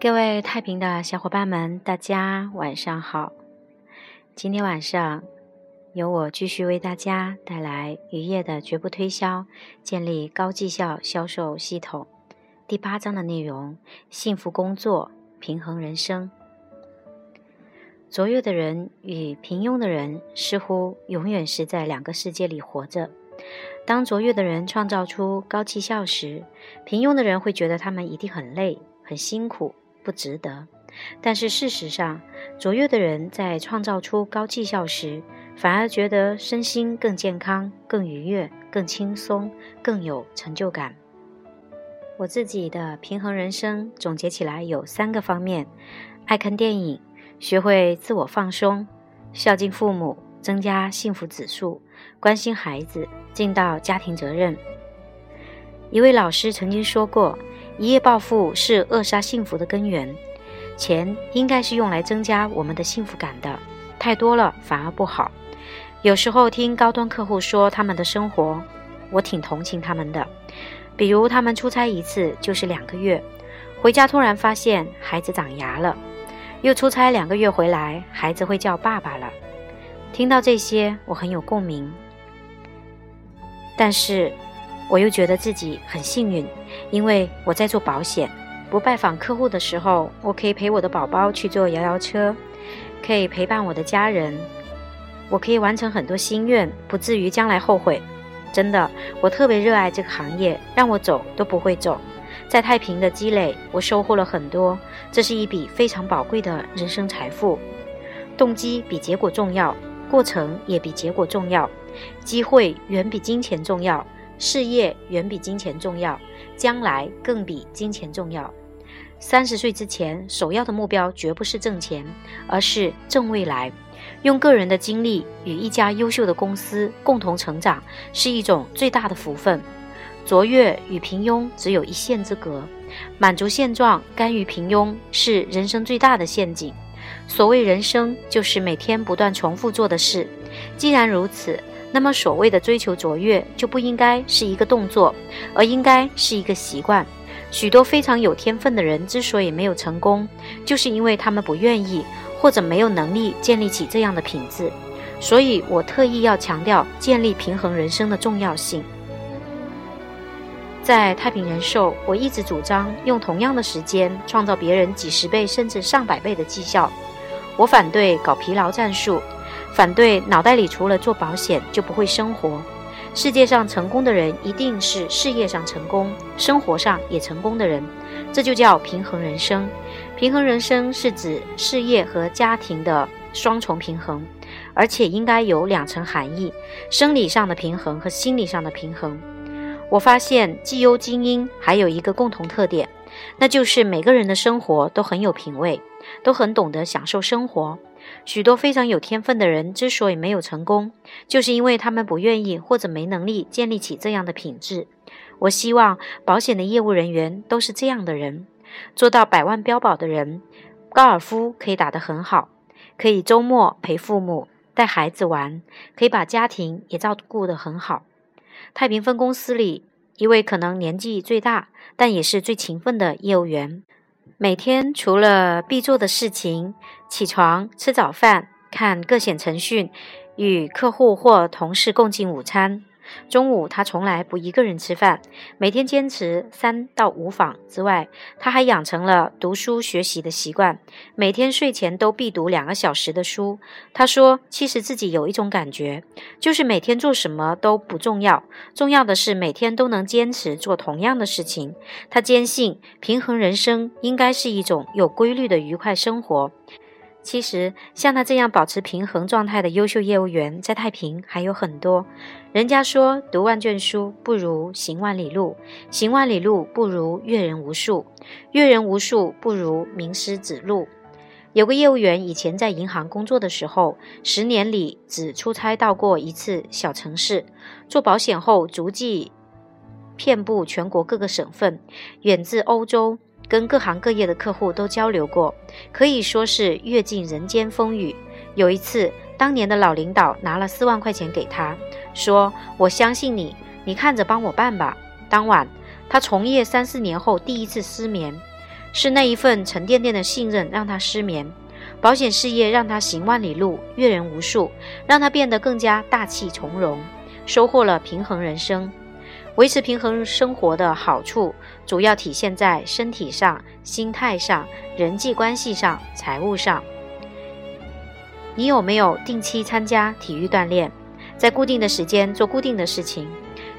各位太平的小伙伴们，大家晚上好。今天晚上由我继续为大家带来渔业的绝不推销，建立高绩效销售系统第八章的内容：幸福工作，平衡人生。卓越的人与平庸的人似乎永远是在两个世界里活着。当卓越的人创造出高绩效时，平庸的人会觉得他们一定很累、很辛苦。不值得，但是事实上，卓越的人在创造出高绩效时，反而觉得身心更健康、更愉悦、更轻松、更有成就感。我自己的平衡人生总结起来有三个方面：爱看电影，学会自我放松，孝敬父母，增加幸福指数，关心孩子，尽到家庭责任。一位老师曾经说过。一夜暴富是扼杀幸福的根源。钱应该是用来增加我们的幸福感的，太多了反而不好。有时候听高端客户说他们的生活，我挺同情他们的。比如他们出差一次就是两个月，回家突然发现孩子长牙了，又出差两个月回来，孩子会叫爸爸了。听到这些，我很有共鸣。但是。我又觉得自己很幸运，因为我在做保险。不拜访客户的时候，我可以陪我的宝宝去坐摇摇车，可以陪伴我的家人，我可以完成很多心愿，不至于将来后悔。真的，我特别热爱这个行业，让我走都不会走。在太平的积累，我收获了很多，这是一笔非常宝贵的人生财富。动机比结果重要，过程也比结果重要，机会远比金钱重要。事业远比金钱重要，将来更比金钱重要。三十岁之前，首要的目标绝不是挣钱，而是挣未来。用个人的精力与一家优秀的公司共同成长，是一种最大的福分。卓越与平庸只有一线之隔，满足现状、甘于平庸是人生最大的陷阱。所谓人生，就是每天不断重复做的事。既然如此，那么，所谓的追求卓越就不应该是一个动作，而应该是一个习惯。许多非常有天分的人之所以没有成功，就是因为他们不愿意或者没有能力建立起这样的品质。所以我特意要强调建立平衡人生的重要性。在太平人寿，我一直主张用同样的时间创造别人几十倍甚至上百倍的绩效。我反对搞疲劳战术。反对脑袋里除了做保险就不会生活。世界上成功的人一定是事业上成功、生活上也成功的人，这就叫平衡人生。平衡人生是指事业和家庭的双重平衡，而且应该有两层含义：生理上的平衡和心理上的平衡。我发现绩优精英还有一个共同特点，那就是每个人的生活都很有品味，都很懂得享受生活。许多非常有天分的人之所以没有成功，就是因为他们不愿意或者没能力建立起这样的品质。我希望保险的业务人员都是这样的人，做到百万标保的人，高尔夫可以打得很好，可以周末陪父母带孩子玩，可以把家庭也照顾得很好。太平分公司里一位可能年纪最大，但也是最勤奋的业务员。每天除了必做的事情，起床、吃早饭、看各险程序，与客户或同事共进午餐。中午他从来不一个人吃饭，每天坚持三到五访之外，他还养成了读书学习的习惯，每天睡前都必读两个小时的书。他说：“其实自己有一种感觉，就是每天做什么都不重要，重要的是每天都能坚持做同样的事情。”他坚信，平衡人生应该是一种有规律的愉快生活。其实，像他这样保持平衡状态的优秀业务员，在太平还有很多。人家说，读万卷书不如行万里路，行万里路不如阅人无数，阅人无数不如名师指路。有个业务员以前在银行工作的时候，十年里只出差到过一次小城市。做保险后，足迹遍布全国各个省份，远至欧洲。跟各行各业的客户都交流过，可以说是阅尽人间风雨。有一次，当年的老领导拿了四万块钱给他，说：“我相信你，你看着帮我办吧。”当晚，他从业三四年后第一次失眠，是那一份沉甸甸的信任让他失眠。保险事业让他行万里路，阅人无数，让他变得更加大气从容，收获了平衡人生。维持平衡生活的好处，主要体现在身体上、心态上、人际关系上、财务上。你有没有定期参加体育锻炼，在固定的时间做固定的事情？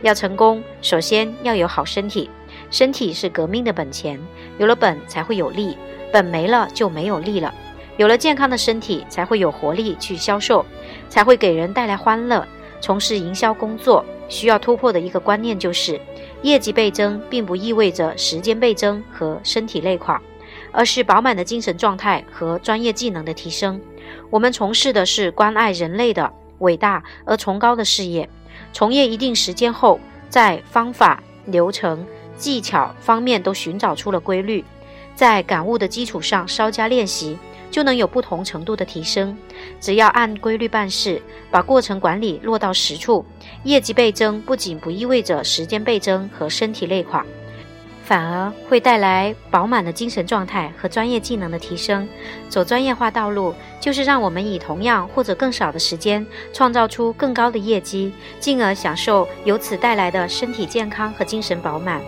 要成功，首先要有好身体，身体是革命的本钱，有了本才会有利，本没了就没有利了。有了健康的身体，才会有活力去销售，才会给人带来欢乐。从事营销工作。需要突破的一个观念就是，业绩倍增并不意味着时间倍增和身体累垮，而是饱满的精神状态和专业技能的提升。我们从事的是关爱人类的伟大而崇高的事业，从业一定时间后，在方法、流程、技巧方面都寻找出了规律，在感悟的基础上稍加练习。就能有不同程度的提升。只要按规律办事，把过程管理落到实处，业绩倍增不仅不意味着时间倍增和身体累垮，反而会带来饱满的精神状态和专业技能的提升。走专业化道路，就是让我们以同样或者更少的时间，创造出更高的业绩，进而享受由此带来的身体健康和精神饱满。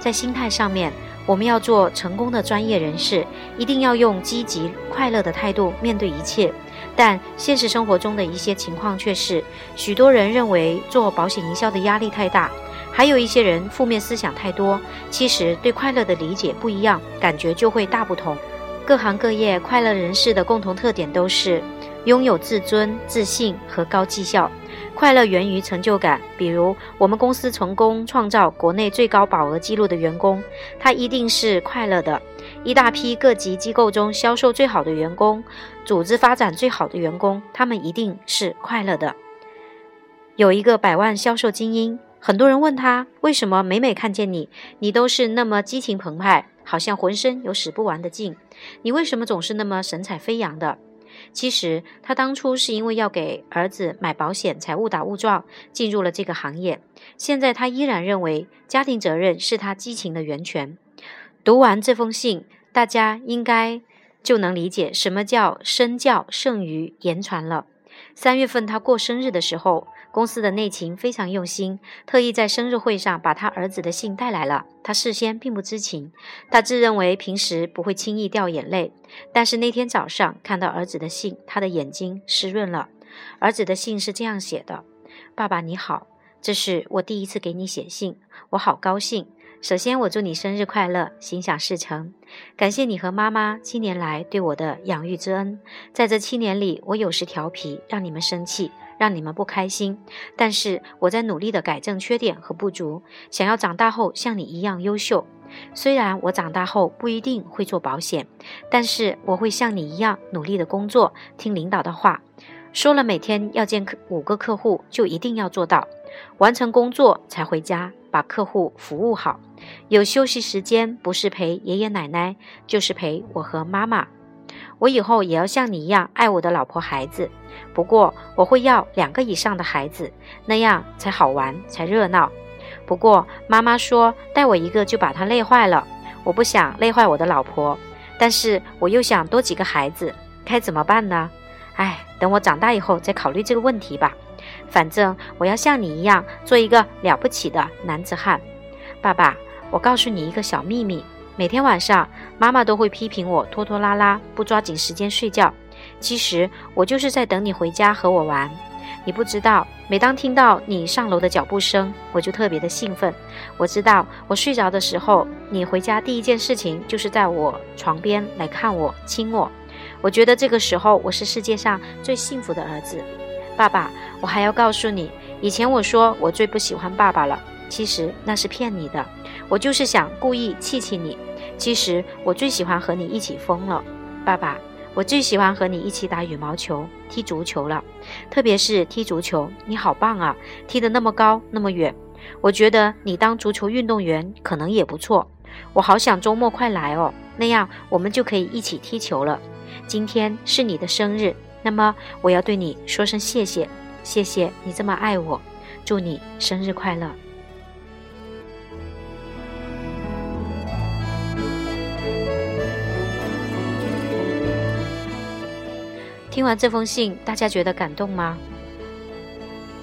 在心态上面。我们要做成功的专业人士，一定要用积极快乐的态度面对一切。但现实生活中的一些情况却是，许多人认为做保险营销的压力太大，还有一些人负面思想太多。其实对快乐的理解不一样，感觉就会大不同。各行各业快乐人士的共同特点都是拥有自尊、自信和高绩效。快乐源于成就感，比如我们公司成功创造国内最高保额记录的员工，他一定是快乐的；一大批各级机构中销售最好的员工，组织发展最好的员工，他们一定是快乐的。有一个百万销售精英，很多人问他为什么每每看见你，你都是那么激情澎湃，好像浑身有使不完的劲，你为什么总是那么神采飞扬的？其实他当初是因为要给儿子买保险才误打误撞进入了这个行业。现在他依然认为家庭责任是他激情的源泉。读完这封信，大家应该就能理解什么叫身教胜于言传了。三月份他过生日的时候。公司的内勤非常用心，特意在生日会上把他儿子的信带来了。他事先并不知情，他自认为平时不会轻易掉眼泪，但是那天早上看到儿子的信，他的眼睛湿润了。儿子的信是这样写的：“爸爸你好，这是我第一次给你写信，我好高兴。首先我祝你生日快乐，心想事成。感谢你和妈妈七年来对我的养育之恩，在这七年里，我有时调皮，让你们生气。”让你们不开心，但是我在努力的改正缺点和不足，想要长大后像你一样优秀。虽然我长大后不一定会做保险，但是我会像你一样努力的工作，听领导的话，说了每天要见客五个客户就一定要做到，完成工作才回家，把客户服务好。有休息时间，不是陪爷爷奶奶，就是陪我和妈妈。我以后也要像你一样爱我的老婆孩子，不过我会要两个以上的孩子，那样才好玩才热闹。不过妈妈说带我一个就把她累坏了，我不想累坏我的老婆，但是我又想多几个孩子，该怎么办呢？哎，等我长大以后再考虑这个问题吧。反正我要像你一样做一个了不起的男子汉。爸爸，我告诉你一个小秘密。每天晚上，妈妈都会批评我拖拖拉拉，不抓紧时间睡觉。其实我就是在等你回家和我玩。你不知道，每当听到你上楼的脚步声，我就特别的兴奋。我知道，我睡着的时候，你回家第一件事情就是在我床边来看我、亲我。我觉得这个时候我是世界上最幸福的儿子。爸爸，我还要告诉你，以前我说我最不喜欢爸爸了，其实那是骗你的。我就是想故意气气你。其实我最喜欢和你一起疯了，爸爸，我最喜欢和你一起打羽毛球、踢足球了，特别是踢足球，你好棒啊，踢得那么高那么远。我觉得你当足球运动员可能也不错，我好想周末快来哦，那样我们就可以一起踢球了。今天是你的生日那么我要对你说声谢谢谢谢你这么爱我祝你生日快乐。听完这封信大家觉得感动吗？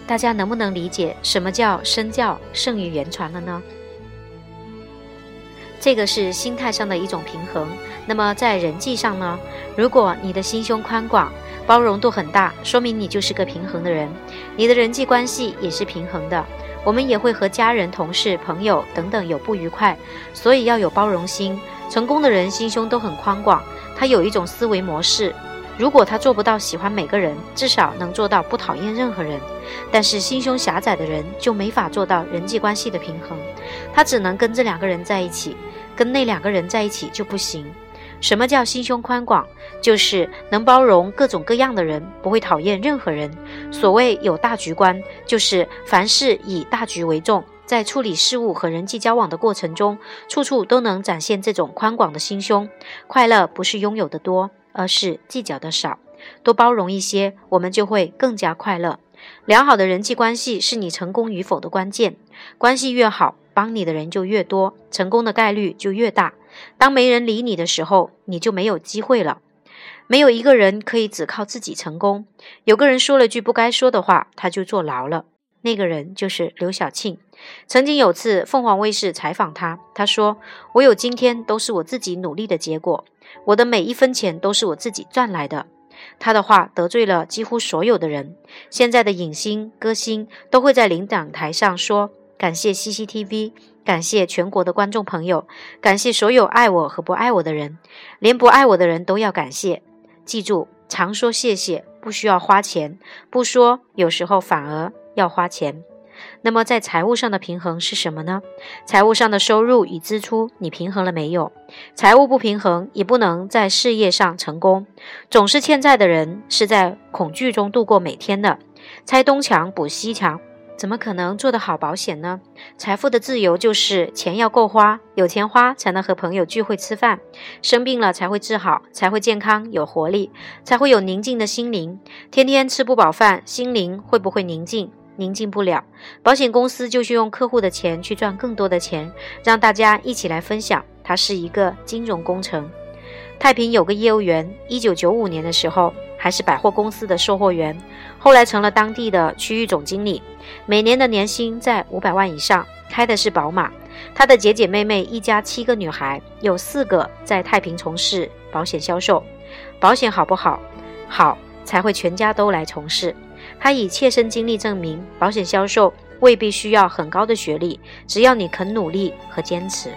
大家能不能理解什么叫身教胜于言传了呢？这个是心态上的一种平衡。那么在人际上呢？如果你的心胸宽广，包容度很大，说明你就是个平衡的人，你的人际关系也是平衡的。我们也会和家人、同事、朋友等等有不愉快，所以要有包容心。成功的人心胸都很宽广，他有一种思维模式。如果他做不到喜欢每个人，至少能做到不讨厌任何人。但是心胸狭窄的人就没法做到人际关系的平衡，他只能跟这两个人在一起，跟那两个人在一起就不行。什么叫心胸宽广？就是能包容各种各样的人，不会讨厌任何人。所谓有大局观，就是凡事以大局为重，在处理事物和人际交往的过程中，处处都能展现这种宽广的心胸。快乐不是拥有的多，而是计较的少。多包容一些，我们就会更加快乐。良好的人际关系是你成功与否的关键。关系越好，帮你的人就越多，成功的概率就越大。当没人理你的时候，你就没有机会了。没有一个人可以只靠自己成功。有个人说了句不该说的话，他就坐牢了。那个人就是刘晓庆。曾经有次凤凰卫视采访他，他说：“我有今天都是我自己努力的结果，我的每一分钱都是我自己赚来的。”他的话得罪了几乎所有的人。现在的影星、歌星都会在领奖台上说：“感谢 CCTV。”感谢全国的观众朋友，感谢所有爱我和不爱我的人，连不爱我的人都要感谢。记住，常说谢谢不需要花钱，不说有时候反而要花钱。那么在财务上的平衡是什么呢？财务上的收入与支出你平衡了没有？财务不平衡也不能在事业上成功。总是欠债的人是在恐惧中度过每天的，拆东墙补西墙。怎么可能做得好保险呢？财富的自由就是钱要够花，有钱花才能和朋友聚会吃饭，生病了才会治好，才会健康有活力，才会有宁静的心灵。天天吃不饱饭，心灵会不会宁静？宁静不了。保险公司就是用客户的钱去赚更多的钱，让大家一起来分享。它是一个金融工程。太平有个业务员，一九九五年的时候还是百货公司的售货员，后来成了当地的区域总经理，每年的年薪在五百万以上，开的是宝马。他的姐姐妹妹一家七个女孩，有四个在太平从事保险销售。保险好不好？好才会全家都来从事。他以切身经历证明，保险销售未必需要很高的学历，只要你肯努力和坚持。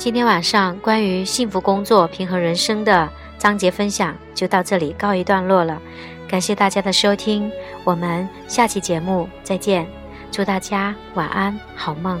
今天晚上关于幸福工作、平衡人生的章节分享就到这里告一段落了，感谢大家的收听，我们下期节目再见，祝大家晚安，好梦。